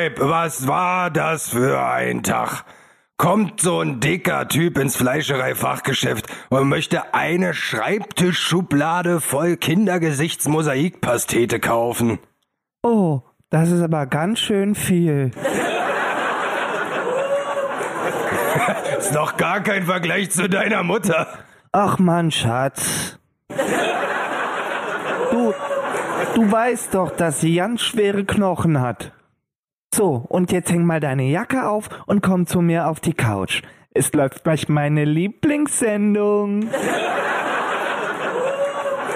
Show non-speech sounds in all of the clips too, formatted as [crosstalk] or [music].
Weib, was war das für ein Tag? Kommt so ein dicker Typ ins Fleischereifachgeschäft und möchte eine Schreibtischschublade voll Kindergesichtsmosaikpastete kaufen. Oh, das ist aber ganz schön viel. [laughs] Ist doch gar kein Vergleich zu deiner Mutter. Ach Mann, Schatz. Du, du weißt doch, dass sie ganz schwere Knochen hat. So, und jetzt häng mal deine Jacke auf und komm zu mir auf die Couch. Es läuft gleich meine Lieblingssendung.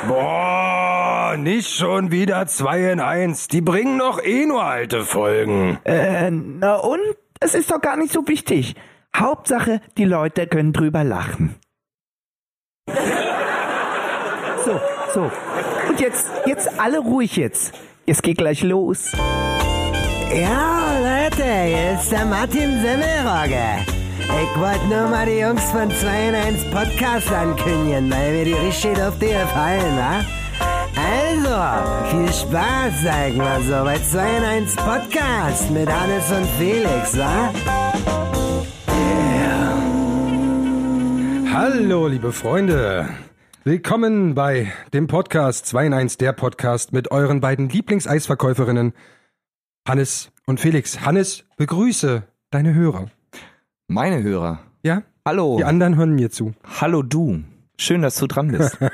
Boah, nicht schon wieder zwei in eins. Die bringen doch eh nur alte Folgen. Äh, na und? Es ist doch gar nicht so wichtig. Hauptsache, die Leute können drüber lachen. So, so. Und jetzt, jetzt alle ruhig jetzt. Es geht gleich los. Ja, Leute, hier ist der Martin Semmelrogge. Ich wollte nur mal die Jungs von 2 in 1 Podcast ankündigen, weil mir die richtig auf die gefallen, wa? Also, viel Spaß, sag mal so, bei 2 in 1 Podcast mit Hannes und Felix, wa? Hallo, liebe Freunde. Willkommen bei dem Podcast 2 in 1, der Podcast mit euren beiden Lieblingseisverkäuferinnen, Hannes und Felix. Hannes, begrüße deine Hörer. Meine Hörer. Ja? Hallo. Die anderen hören mir zu. Hallo du. Schön, dass du dran bist. [laughs]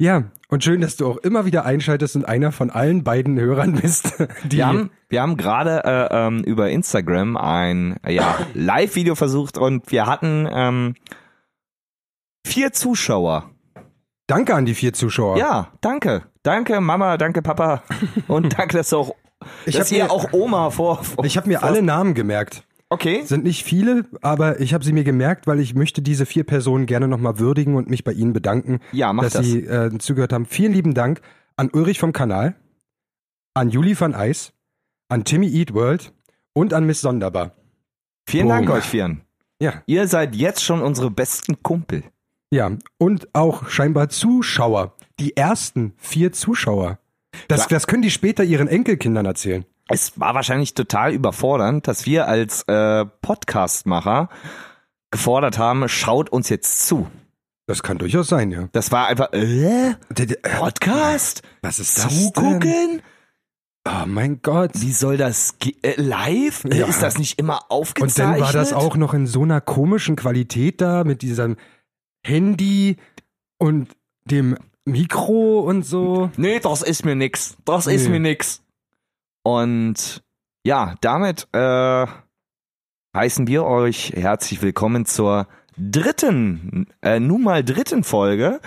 Ja, und schön, dass du auch immer wieder einschaltest und einer von allen beiden Hörern bist. Wir haben, wir haben gerade äh, ähm, über Instagram ein ja, [laughs] Live-Video versucht und wir hatten ähm, vier Zuschauer. Danke an die vier Zuschauer. Ja, danke. Danke Mama, danke Papa [laughs] und danke, dass du auch, Ich dass hab ihr mir- auch Oma vor. vor Ich habe mir vor- alle Namen gemerkt. Okay. Sind nicht viele, aber ich habe sie mir gemerkt, weil ich möchte diese vier Personen gerne nochmal würdigen und mich bei ihnen bedanken, Ja, dass das. sie äh, zugehört haben. Vielen lieben Dank an Ulrich vom Kanal, an Juli van Eis, an Timmy Eat World und an Miss Sonderbar. Vielen Dank Boom. euch vieren. Ja, Ihr seid jetzt schon unsere besten Kumpel. ja. Und auch scheinbar Zuschauer. Die ersten vier Zuschauer. Das, das können die später ihren Enkelkindern erzählen. es war wahrscheinlich total überfordernd, dass wir als äh, Podcastmacher gefordert haben, schaut uns jetzt zu. Das kann durchaus sein, ja. Das war einfach, äh, äh, Podcast? Was ist das denn? Zugucken? Oh mein Gott. Wie soll das äh, live? Ja. Ist das nicht immer Und aufgezeichnet? dann war das auch noch in so einer komischen Qualität da mit diesem Handy und dem Mikro und so. Nee, das ist mir nix. Das ist Nee. mir nix. Und ja, damit äh, heißen wir euch herzlich willkommen zur dritten, äh, nun mal dritten Folge.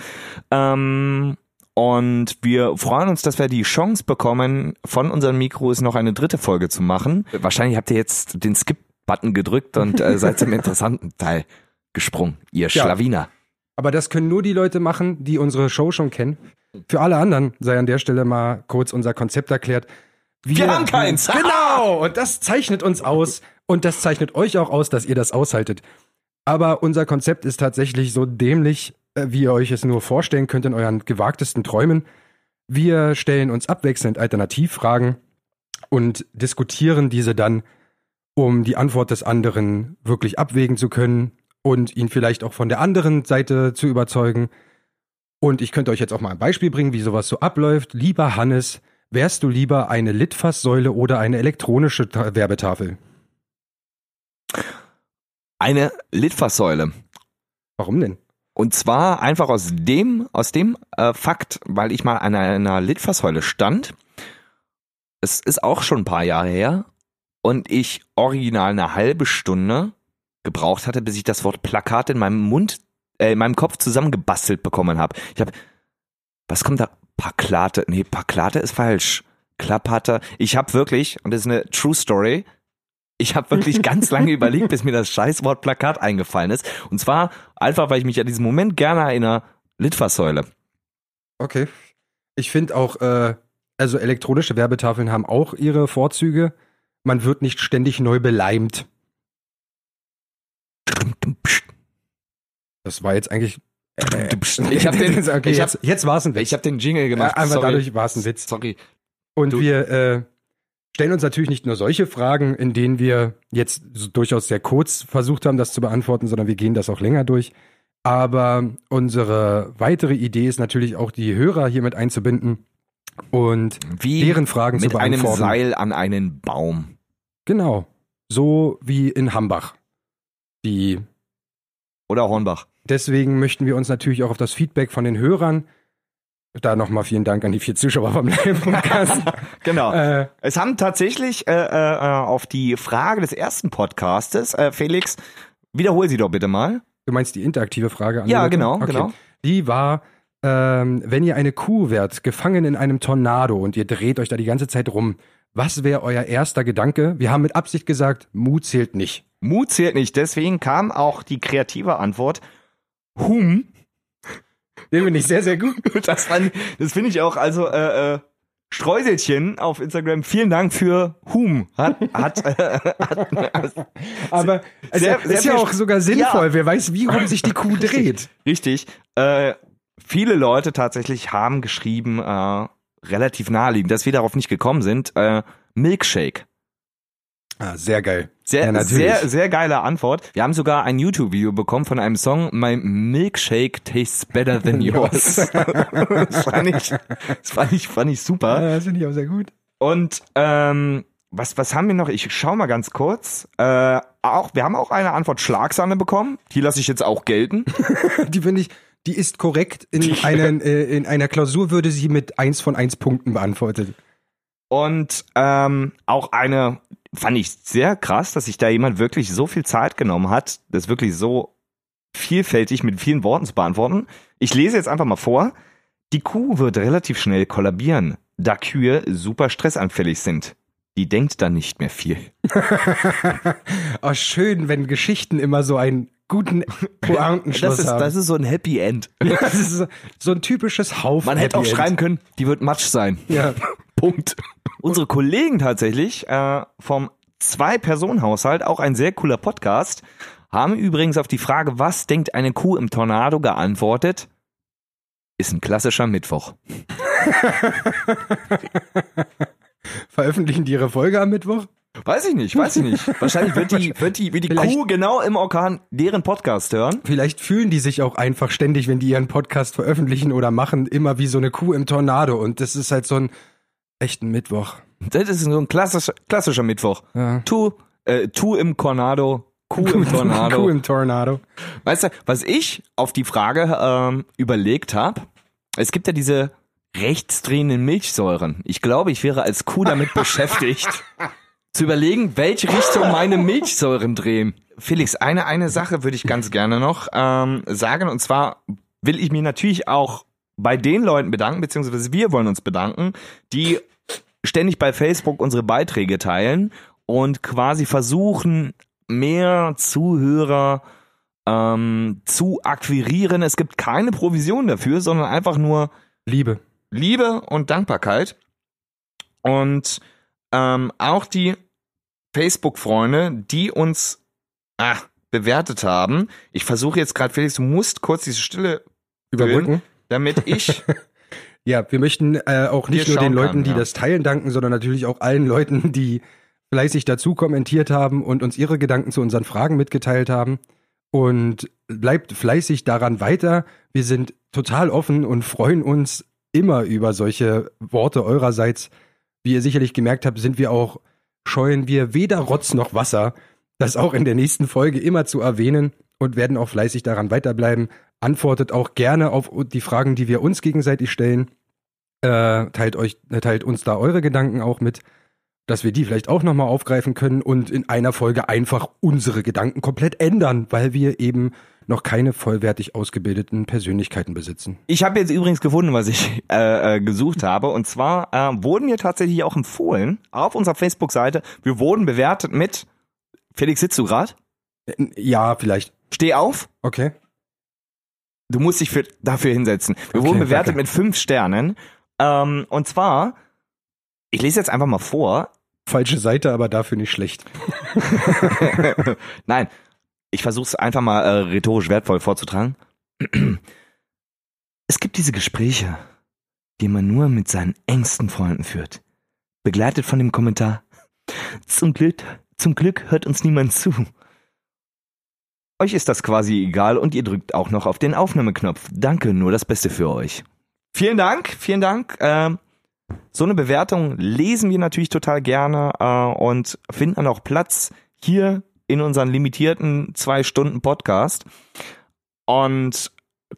Ähm, und wir freuen uns, dass wir die Chance bekommen, von unseren Mikros noch eine dritte Folge zu machen. Wahrscheinlich habt ihr jetzt den Skip-Button gedrückt und äh, seid zum [laughs] interessanten Teil gesprungen, ihr Ja. Schlawiner. Aber das können nur die Leute machen, die unsere Show schon kennen. Für alle anderen sei an der Stelle mal kurz unser Konzept erklärt. Wir haben keins. [laughs] Genau, und das zeichnet uns aus und das zeichnet euch auch aus, dass ihr das aushaltet. Aber unser Konzept ist tatsächlich so dämlich, äh, wie ihr euch es nur vorstellen könnt in euren gewagtesten Träumen. Wir stellen uns abwechselnd Alternativfragen und diskutieren diese dann, um die Antwort des anderen wirklich abwägen zu können und ihn vielleicht auch von der anderen Seite zu überzeugen. Und ich könnte euch jetzt auch mal ein Beispiel bringen, wie sowas so abläuft. Lieber Hannes, wärst du lieber eine Litfaßsäule oder eine elektronische Ta Werbetafel? Eine Litfaßsäule. Warum denn? Und zwar einfach aus dem, aus dem äh, Fakt, weil ich mal an einer Litfaßsäule stand. Es ist auch schon ein paar Jahre her. Und ich original eine halbe Stunde gebraucht hatte, bis ich das Wort Plakat in meinem Mund, äh, in meinem Kopf zusammengebastelt bekommen habe. Ich habe, was kommt da? Paklate. Nee, Paklate ist falsch. Klapphatte. Ich habe wirklich, und das ist eine True Story, ich habe wirklich [laughs] ganz lange überlegt, bis mir das Scheißwort Plakat eingefallen ist. Und zwar einfach, weil ich mich an diesen Moment gerne erinnere, Litfaßsäule. Okay. Ich finde auch, äh, also elektronische Werbetafeln haben auch ihre Vorzüge. Man wird nicht ständig neu beleimt. Das war jetzt eigentlich. Ich hab den- [laughs] okay, ich hab- jetzt, jetzt war es ein Witz. Ich habe den Jingle gemacht. Ja, einfach sorry. dadurch war's ein Witz. Sorry. Und du- wir, äh, stellen uns natürlich nicht nur solche Fragen, in denen wir jetzt so durchaus sehr kurz versucht haben, das zu beantworten, sondern wir gehen das auch länger durch. Aber unsere weitere Idee ist natürlich auch, die Hörer hier mit einzubinden und Wie deren Fragen zu mit einem beantworten. Seil an einen Baum. Genau. So wie in Hambach. Die Oder Hornbach. Deswegen möchten wir uns natürlich auch auf das Feedback von den Hörern, da nochmal vielen Dank an die vier Zuschauer vom Live-Podcast. [laughs] Genau. äh, Es haben tatsächlich äh, äh, auf die Frage des ersten Podcastes, äh, Felix, wiederhol sie doch bitte mal. du meinst die interaktive Frage? An Ja, genau, Okay. genau. Die war, ähm, wenn ihr eine Kuh wärt, gefangen in einem Tornado und ihr dreht euch da die ganze Zeit rum, was wäre euer erster Gedanke? Wir haben mit Absicht gesagt, Mut zählt nicht. Mut zählt nicht, deswegen kam auch die kreative Antwort. Hum. Den finde ich sehr, sehr gut. [laughs] Das, fand- das finde ich auch, also äh, äh, Streuselchen auf Instagram, vielen Dank für Hum. Hat, hat, äh, [laughs] hat Aber es Sehr- ist ja auch sogar sinnvoll. Wer weiß, wie rum sich die Kuh [laughs] dreht. Richtig. Äh, viele Leute tatsächlich haben geschrieben, äh, relativ naheliegend, dass wir darauf nicht gekommen sind. Äh, Milkshake. Ah, sehr geil. Sehr, Ja, sehr, sehr geile Antwort. Wir haben sogar ein YouTube-Video bekommen von einem Song, My Milkshake Tastes Better Than [laughs] Yours. [laughs] das fand ich, das fand ich, fand ich super. Ja, das finde ich auch sehr gut. Und ähm, was, was haben wir noch? Ich schau mal ganz kurz. Äh, auch, wir haben auch eine Antwort Schlagsahne bekommen. Die lasse ich jetzt auch gelten. [laughs] Die finde ich, die ist korrekt. In, [laughs] einen, äh, in einer Klausur würde sie mit eins von eins Punkten beantwortet. Und ähm, auch eine, fand ich sehr krass, dass sich da jemand wirklich so viel Zeit genommen hat, das wirklich so vielfältig mit vielen Worten zu beantworten. Ich lese jetzt einfach mal vor. Die Kuh wird relativ schnell kollabieren, da Kühe super stressanfällig sind. Die denkt dann nicht mehr viel. oh, [laughs] schön, wenn Geschichten immer so einen guten [laughs] Pointenschluss Das ist, haben. das ist so ein Happy End. [laughs] das ist so, so ein typisches Haufen. Man hätte auch Happy End. schreiben können, die wird Matsch sein. Ja. [laughs] Punkt. Unsere Kollegen tatsächlich äh, vom Zwei-Personen-Haushalt, auch ein sehr cooler Podcast, haben übrigens auf die Frage, was denkt eine Kuh im Tornado, geantwortet, ist ein klassischer Mittwoch. Veröffentlichen die ihre Folge am Mittwoch? Weiß ich nicht, weiß ich nicht. [laughs] Wahrscheinlich wird die, wird die, wird die Vielleicht- Kuh genau im Orkan deren Podcast hören. Vielleicht fühlen die sich auch einfach ständig, wenn die ihren Podcast veröffentlichen oder machen, immer wie so eine Kuh im Tornado. Und das ist halt so ein echten Mittwoch. Das ist so ein klassischer, klassischer Mittwoch. Ja. Tu, äh, tu im Tornado, Kuh im [laughs] Tornado. Kuh im Tornado. Weißt du, was ich auf die Frage ähm, überlegt habe, es gibt ja diese rechtsdrehenden Milchsäuren. Ich glaube, ich wäre als Kuh damit [laughs] beschäftigt, zu überlegen, welche Richtung meine Milchsäuren drehen. Felix, eine, eine Sache würde ich ganz gerne noch ähm, sagen, und zwar will ich mich natürlich auch bei den Leuten bedanken, beziehungsweise wir wollen uns bedanken, die ständig bei Facebook unsere Beiträge teilen und quasi versuchen, mehr Zuhörer ähm, zu akquirieren. Es gibt keine Provision dafür, sondern einfach nur Liebe. Liebe und Dankbarkeit. Und ähm, auch die Facebook-Freunde, die uns ah, bewertet haben. Ich versuche jetzt gerade, Felix, du musst kurz diese Stille Überbrücken. damit ich [laughs] Ja, wir möchten äh, auch nicht nur den Leuten, kann, die ja. das teilen, danken, sondern natürlich auch allen Leuten, die fleißig dazu kommentiert haben und uns ihre Gedanken zu unseren Fragen mitgeteilt haben. Und bleibt fleißig daran weiter. Wir sind total offen und freuen uns immer über solche Worte eurerseits. Wie ihr sicherlich gemerkt habt, sind wir auch, scheuen wir weder Rotz noch Wasser, das auch in der nächsten Folge immer zu erwähnen und werden auch fleißig daran weiterbleiben. Antwortet auch gerne auf die Fragen, die wir uns gegenseitig stellen. Äh, teilt euch, äh, teilt uns da eure Gedanken auch mit, dass wir die vielleicht auch nochmal aufgreifen können und in einer Folge einfach unsere Gedanken komplett ändern, weil wir eben noch keine vollwertig ausgebildeten Persönlichkeiten besitzen. Ich habe jetzt übrigens gefunden, was ich [laughs] äh, äh, gesucht habe. Und zwar äh, wurden wir tatsächlich auch empfohlen auf unserer Facebook-Seite. Wir wurden bewertet mit Felix, sitzt du grad? Ja, vielleicht. Steh auf. Okay. Du musst dich für, dafür hinsetzen. Wir Okay, wurden bewertet danke. mit fünf Sternen. Ähm, und zwar, ich lese jetzt einfach mal vor. Falsche Seite, aber dafür nicht schlecht. [laughs] Nein, ich versuche es einfach mal äh, rhetorisch wertvoll vorzutragen. Es gibt diese Gespräche, die man nur mit seinen engsten Freunden führt. begleitet von dem Kommentar, zum Glück, zum Glück hört uns niemand zu. Euch ist das quasi egal und ihr drückt auch noch auf den Aufnahmeknopf. Danke, nur das Beste für euch. Vielen Dank, vielen Dank. Ähm, so eine Bewertung lesen wir natürlich total gerne äh, und finden dann auch Platz hier in unseren limitierten zwei Stunden Podcast. Und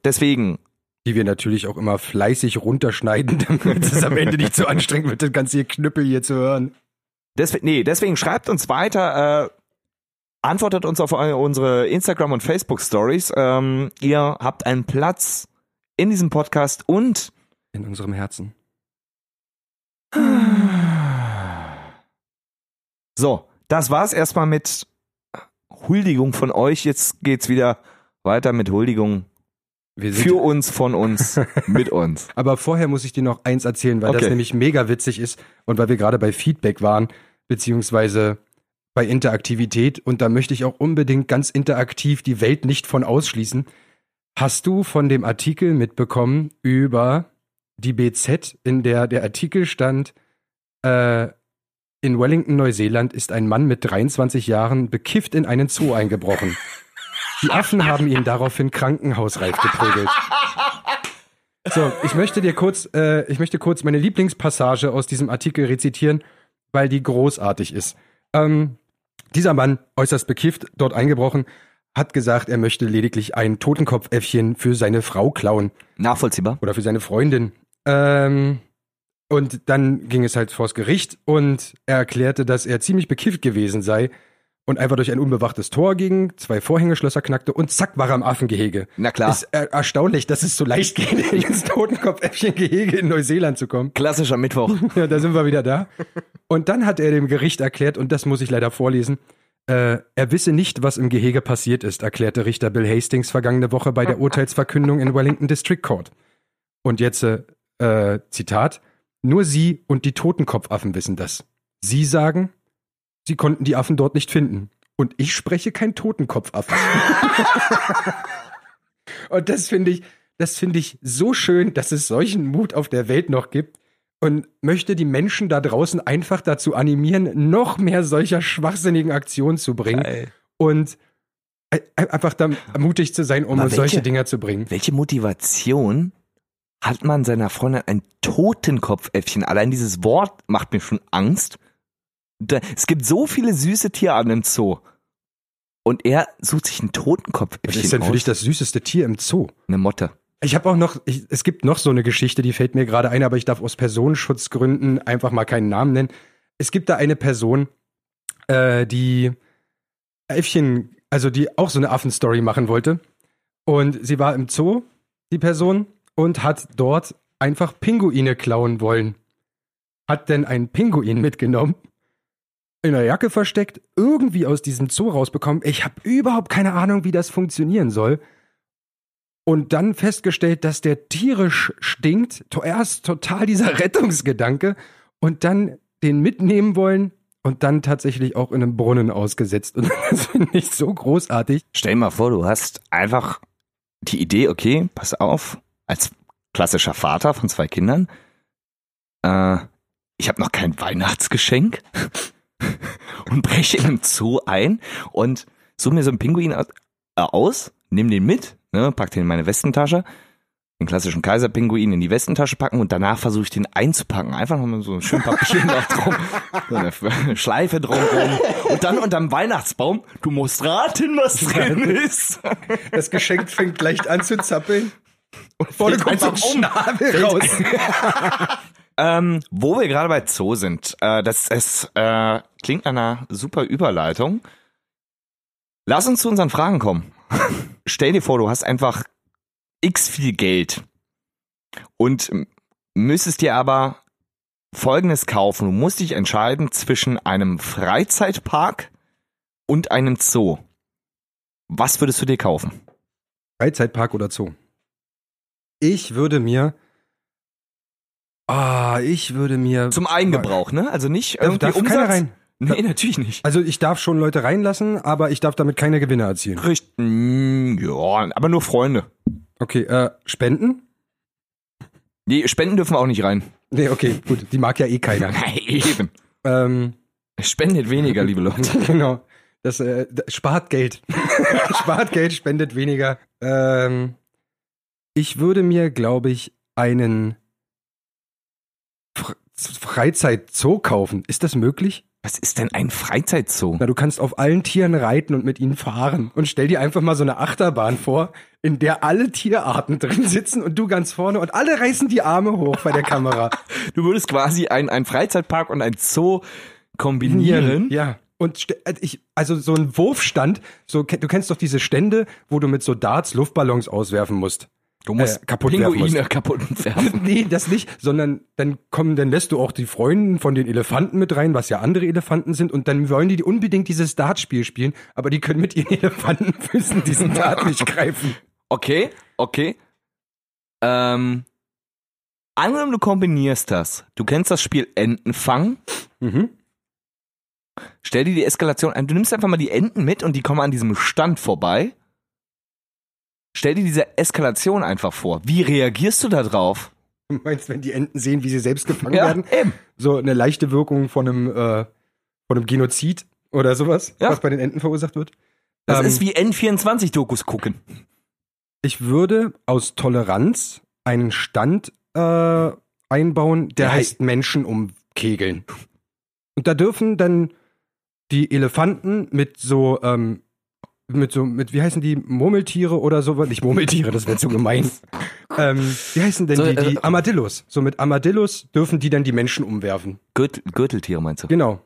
deswegen Die wir natürlich auch immer fleißig runterschneiden, [laughs] damit es am Ende nicht so anstrengend wird, das ganze Knüppel hier zu hören. Deswegen, nee, deswegen schreibt uns weiter, äh, antwortet uns auf unsere Instagram- und Facebook-Stories. Ähm, ihr habt einen Platz in diesem Podcast und In unserem Herzen. so, das war's erstmal mit Huldigung von euch. Jetzt geht's wieder weiter mit Huldigung für uns, von uns, [laughs] mit uns. Aber vorher muss ich dir noch eins erzählen, weil das Okay. nämlich mega witzig ist und weil wir gerade bei Feedback waren, beziehungsweise bei Interaktivität und da möchte ich auch unbedingt ganz interaktiv die Welt nicht von ausschließen. Hast du von dem Artikel mitbekommen über die BZ, in der der Artikel stand, äh, in Wellington, Neuseeland ist ein Mann mit 23 Jahren bekifft in einen Zoo eingebrochen. Die Affen haben ihn daraufhin krankenhausreif geprügelt. So, ich möchte dir kurz, äh, ich möchte kurz meine Lieblingspassage aus diesem Artikel rezitieren, weil die großartig ist. Ähm, dieser Mann, äußerst bekifft, dort eingebrochen, hat gesagt, er möchte lediglich ein Totenkopfäffchen für seine Frau klauen Nachvollziehbar. oder für seine Freundin. Ähm, und dann ging es halt vors Gericht und er erklärte, dass er ziemlich bekifft gewesen sei und einfach durch ein unbewachtes Tor ging, zwei Vorhängeschlösser knackte und zack war er im Affengehege. Na klar. Ist er erstaunlich, dass es so leicht geht, [laughs] ins Totenkopfäffchen-Gehege in Neuseeland zu kommen. Klassischer Mittwoch. [laughs] Ja, da sind wir wieder da. Und dann hat er dem Gericht erklärt, und das muss ich leider vorlesen, äh, er wisse nicht, was im Gehege passiert ist, erklärte Richter Bill Hastings vergangene Woche bei der Urteilsverkündung in Wellington District Court. Und jetzt, äh, äh, Zitat, nur Sie und die Totenkopfaffen wissen das. Sie sagen, Sie konnten die Affen dort nicht finden. Und ich spreche kein Totenkopfaffen. [laughs] und das finde ich, das finde ich so schön, dass es solchen Mut auf der Welt noch gibt und möchte die Menschen da draußen einfach dazu animieren, noch mehr solcher schwachsinnigen Aktionen zu bringen Geil. und ein- einfach da mutig zu sein, um uns solche welche- Dinger zu bringen. Welche Motivation hat man seiner Freundin ein Totenkopfäffchen? Allein dieses Wort macht mir schon Angst. Da, es gibt so viele süße Tierarten im Zoo. Und er sucht sich ein Was Totenkopfäffchen ist denn für aus. dich das süßeste Tier im Zoo? Eine Motte. Ich habe auch noch, ich, es gibt noch so eine Geschichte, die fällt mir gerade ein, aber ich darf aus Personenschutzgründen einfach mal keinen Namen nennen. Es gibt da eine Person, äh, die Äffchen, also die auch so eine Affenstory machen wollte. Und sie war im Zoo, die Person, und hat dort einfach Pinguine klauen wollen. Hat denn einen Pinguin mitgenommen, in der Jacke versteckt, irgendwie aus diesem Zoo rausbekommen. Ich habe überhaupt keine Ahnung, wie das funktionieren soll und dann festgestellt, dass der tierisch stinkt. Zuerst total dieser [laughs] Rettungsgedanke und dann den mitnehmen wollen und dann tatsächlich auch in einem Brunnen ausgesetzt. Und [laughs] das finde ich so großartig. Stell dir mal vor, du hast einfach die Idee, okay, pass auf, als klassischer Vater von zwei Kindern, äh, ich habe noch kein Weihnachtsgeschenk [laughs] und breche in einem Zoo ein und suche mir so einen Pinguin au- äh, aus, nehme den mit, ne, pack den in meine Westentasche, den klassischen Kaiserpinguin in die Westentasche packen und danach versuche ich den einzupacken. Einfach noch mal so ein schön Papier noch drum, [laughs] so eine Schleife drumrum und dann unterm Weihnachtsbaum, du musst raten, was [laughs] drin ist. Das Geschenk fängt leicht an zu zappeln. Und vorne kommt so ein einfach um. Schnabel raus. [laughs] Ähm, wo wir gerade bei Zoo sind, äh, das es, äh, klingt nach einer super Überleitung. Lass uns zu unseren Fragen kommen. [laughs] Stell dir vor, du hast einfach x viel Geld und müsstest dir aber Folgendes kaufen. Du musst dich entscheiden zwischen einem Freizeitpark und einem Zoo. Was würdest du dir kaufen? Freizeitpark oder Zoo? Ich würde mir. Ah, ich würde mir. Zum Eigengebrauch, ne? Also nicht irgendwie darf Umsatz. keiner rein. Nee, natürlich nicht. Also ich darf schon Leute reinlassen, aber ich darf damit keine Gewinne erzielen. Richtig. Mm, Ja, aber nur Freunde. Okay, äh, Spenden? Die Spenden dürfen auch nicht rein. Nee, okay, gut. Die mag ja eh keiner. [laughs] Eben. ähm, Spendet weniger, liebe Leute. [laughs] genau. Das, äh, das spart Geld. [laughs] spart Geld, spendet weniger. Ähm, ich würde mir, glaube ich, einen Fre Freizeitzoo kaufen. Ist das möglich? Was ist denn ein Freizeitzoo? Na, du kannst auf allen Tieren reiten und mit ihnen fahren. Und stell dir einfach mal so eine Achterbahn vor, in der alle Tierarten [laughs] drin sitzen und du ganz vorne und alle reißen die Arme hoch bei der Kamera. [laughs] Du würdest quasi ein, ein Freizeitpark und ein Zoo kombinieren. Ja. Und äh, ich, also so ein Wurfstand, so, du kennst doch diese Stände, wo du mit so Darts Luftballons auswerfen musst. Du musst Äh, kaputt werfen Pinguine musst. [laughs] kaputt werfen. [laughs] Nee, das nicht, sondern dann kommen, dann lässt du auch die Freunde von den Elefanten mit rein, was ja andere Elefanten sind, und dann wollen die unbedingt dieses Dartspiel spielen, aber die können mit ihren [laughs] Elefantenfüßen diesen Dart nicht greifen. Okay, okay. Ähm, angenommen, du kombinierst das. Du kennst das Spiel Entenfang. Mhm. Stell dir die Eskalation ein. Du nimmst einfach mal die Enten mit und die kommen an diesem Stand vorbei. Stell dir diese Eskalation einfach vor. Wie reagierst du da drauf? Du meinst, wenn die Enten sehen, wie sie selbst gefangen Ja, werden? eben. So eine leichte Wirkung von einem, äh, von einem Genozid oder sowas, Ja. was bei den Enten verursacht wird? Das Ähm, ist wie N24-Dokus gucken. Ich würde aus Toleranz einen Stand äh, einbauen, der Ja, heißt Menschen umkegeln. Und da dürfen dann die Elefanten mit so, ähm, mit so, mit, wie heißen die, Murmeltiere oder sowas? Nicht Murmeltiere, das wäre zu gemein. [laughs] ähm, wie heißen denn So, die, die äh, Armadillos? So mit Armadillos dürfen die dann die Menschen umwerfen. Gürtel, Gürteltiere meinst du? Genau.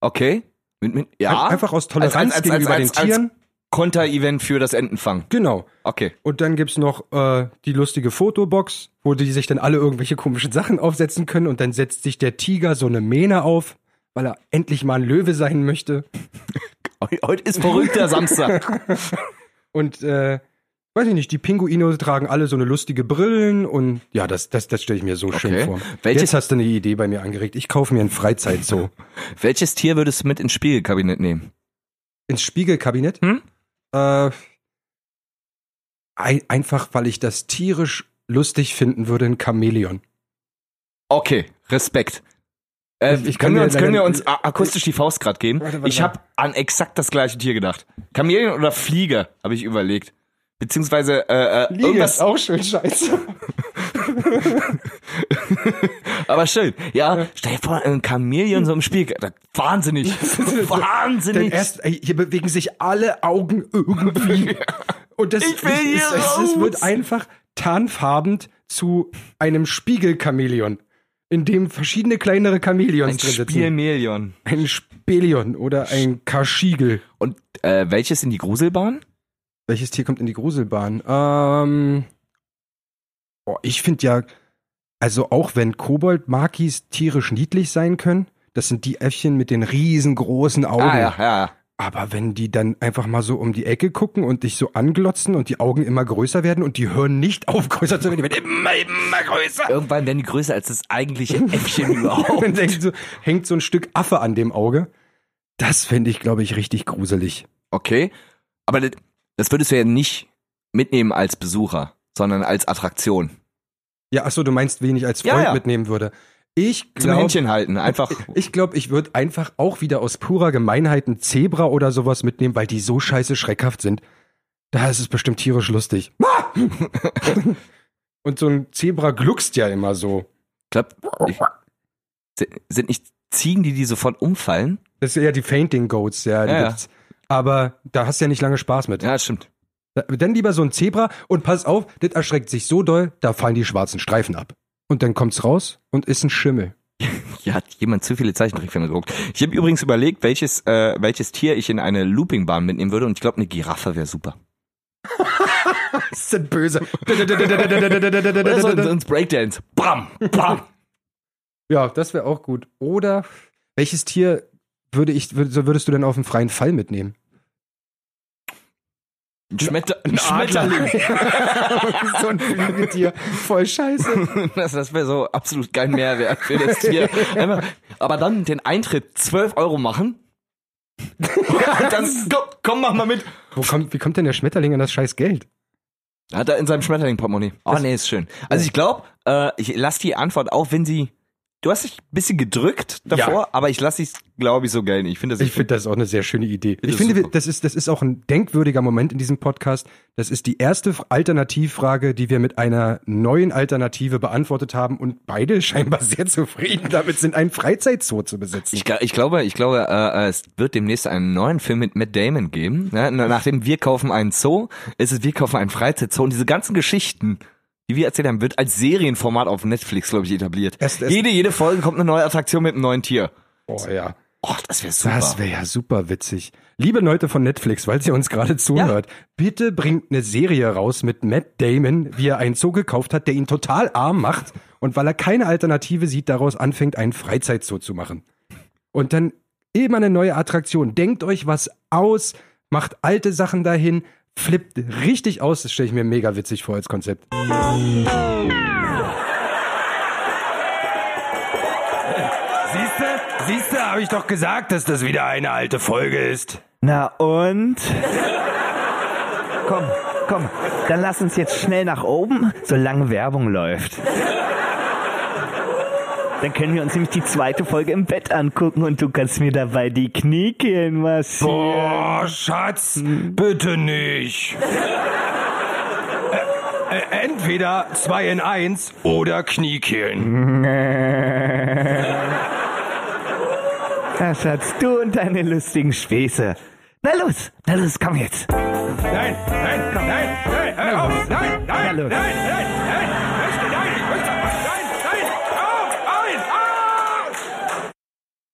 Okay. Mit, mit, ja. Ein- Einfach aus Toleranz Als- als- als- gegenüber als- den Tieren. Konter-Event für das Entenfang. Genau. Okay. Und dann gibt's noch äh, die lustige Fotobox, wo die sich dann alle irgendwelche komischen Sachen aufsetzen können und dann setzt sich der Tiger so eine Mähne auf, weil er endlich mal ein Löwe sein möchte. [laughs] Heu- Heute ist verrückter Samstag. [laughs] Und äh, weiß ich nicht, die Pinguine tragen alle so eine lustige Brillen und ja, das, das, das stelle ich mir so schön Okay. vor. Welches- Jetzt hast du eine Idee bei mir angeregt. Ich kaufe mir ein Freizeitzoo. [laughs] Welches Tier würdest du mit ins Spiegelkabinett nehmen? Ins Spiegelkabinett? Hm? Äh, ein, einfach, weil ich das tierisch lustig finden würde, ein Chamäleon. Okay, Respekt. Äh, Ich- ich können, wir uns, können wir uns akustisch die Faust grad geben? Warte, warte, ich habe an exakt das gleiche Tier gedacht. Chamäleon oder Fliege, habe ich überlegt. Beziehungsweise äh, äh, irgendwas, auch schön scheiße. [laughs] aber schön. Ja, stell dir vor, ein Chamäleon so im Spiel. [laughs] Wahnsinnig. Denn Wahnsinnig. erst, hier bewegen sich alle Augen irgendwie. [laughs] Und das, Ich will hier es, es, es wird einfach tarnfarbend zu einem Spiegelchamäleon, in dem verschiedene kleinere Chamäleons Ein drin sitzen. Spielmelion. Ein Spelion oder ein Kaschigel. Und äh, welches in die Gruselbahn? Welches Tier kommt in die Gruselbahn? Ähm, oh, ich finde ja, also auch wenn Kobold-Makis tierisch niedlich sein können, das sind die Äffchen mit den riesengroßen Augen. Ah, ja, ja. Aber wenn die dann einfach mal so um die Ecke gucken und dich so anglotzen und die Augen immer größer werden und die hören nicht auf, [laughs] größer zu werden, die werden immer, immer größer. Irgendwann werden die größer als das eigentliche [laughs] Äffchen überhaupt. Und dann so, hängt so ein Stück Affe an dem Auge. Das fände ich, glaube ich, richtig gruselig. Okay. Aber das, das würdest du ja nicht mitnehmen als Besucher, sondern als Attraktion. Ja, ach so, du meinst, wen ich als Ja, Freund ja. mitnehmen würde. Ich Zum glaube, Händchen halten. Einfach. [laughs] ich glaube, ich würde einfach auch wieder aus purer Gemeinheit ein Zebra oder sowas mitnehmen, weil die so scheiße schreckhaft sind. Da ist es bestimmt tierisch lustig. [laughs] und so ein Zebra gluckst ja immer so. Ich glaub, ich, si- sind nicht Ziegen, die die sofort umfallen? Das sind ja die Fainting Goats, ja. Die Ja, ja. gibt's. Aber da hast du ja nicht lange Spaß mit. Ja, das stimmt. Da- Dann lieber so ein Zebra und pass auf, das erschreckt sich so doll, da fallen die schwarzen Streifen ab. Und dann kommt's raus und ist ein Schimmel. [laughs] Hier hat jemand zu viele Zeichentrickfilme geguckt. Ich habe übrigens überlegt, welches, äh, welches Tier ich in eine Loopingbahn mitnehmen würde und ich glaube, eine Giraffe wäre super. [laughs] Das denn böse. [laughs] Oder so, ins Breakdance. Bam, bam. ja, das wäre auch gut. Oder welches Tier würde ich, würdest du denn auf dem freien Fall mitnehmen? Ein, Schmetter ein Schmetterling. [laughs] so ein Flügetier. Voll scheiße. Das, das wäre so absolut kein Mehrwert für das Tier. Einfach, aber dann den Eintritt 12 Euro machen. [laughs] Dann, komm, komm, mach mal mit. Wo kommt, wie kommt denn der Schmetterling an das scheiß Geld? Hat er in seinem Schmetterling-Portemonnaie. Oh nee, ist schön. Also ich glaube, äh, ich lasse die Antwort auch, wenn sie. Du hast dich ein bisschen gedrückt davor, Ja. aber ich lasse dich, glaube ich, so gerne. Ich finde das. Ich finde das auch eine sehr schöne Idee. das Ich finde, super. das ist, das ist auch ein denkwürdiger Moment in diesem Podcast. Das ist die erste Alternativfrage, die wir mit einer neuen Alternative beantwortet haben und beide [laughs] scheinbar sehr zufrieden damit sind, einen Freizeitzoo zu besitzen. Ich, ich glaube, ich glaube, äh, äh, es wird demnächst einen neuen Film mit Matt Damon geben. Ne? Na- Nachdem wir kaufen einen Zoo, ist es wir kaufen einen Freizeitzoo und diese ganzen Geschichten, die wir erzählt haben, wird als Serienformat auf Netflix, glaube ich, etabliert. Erst- erst- jede, jede Folge kommt eine neue Attraktion mit einem neuen Tier. oh ja. Oh, das wäre super. Das wäre ja super witzig. Liebe Leute von Netflix, weil ihr uns gerade zuhört, bitte bringt eine Serie raus mit Matt Damon, wie er einen Zoo gekauft hat, der ihn total arm macht und weil er keine Alternative sieht, daraus anfängt, einen Freizeitzoo zu machen. Und dann immer eine neue Attraktion. Denkt euch was aus, macht alte Sachen dahin, flippt richtig aus. Das stelle ich mir mega witzig vor als Konzept. Siehste, siehste, habe ich doch gesagt, dass das wieder eine alte Folge ist. Na und? komm, komm, dann lass uns jetzt schnell nach oben, solange Werbung läuft. Dann können wir uns nämlich die zweite Folge im Bett angucken und du kannst mir dabei die Kniekehlen massieren. Boah, Schatz, bitte nicht. Äh, entweder zwei in eins oder Kniekehlen. Na Schatz, du und deine lustigen Späße. Na los, na los, komm jetzt. Nein, nein, nein, nein, hör auf, nein, nein, nein, nein, nein.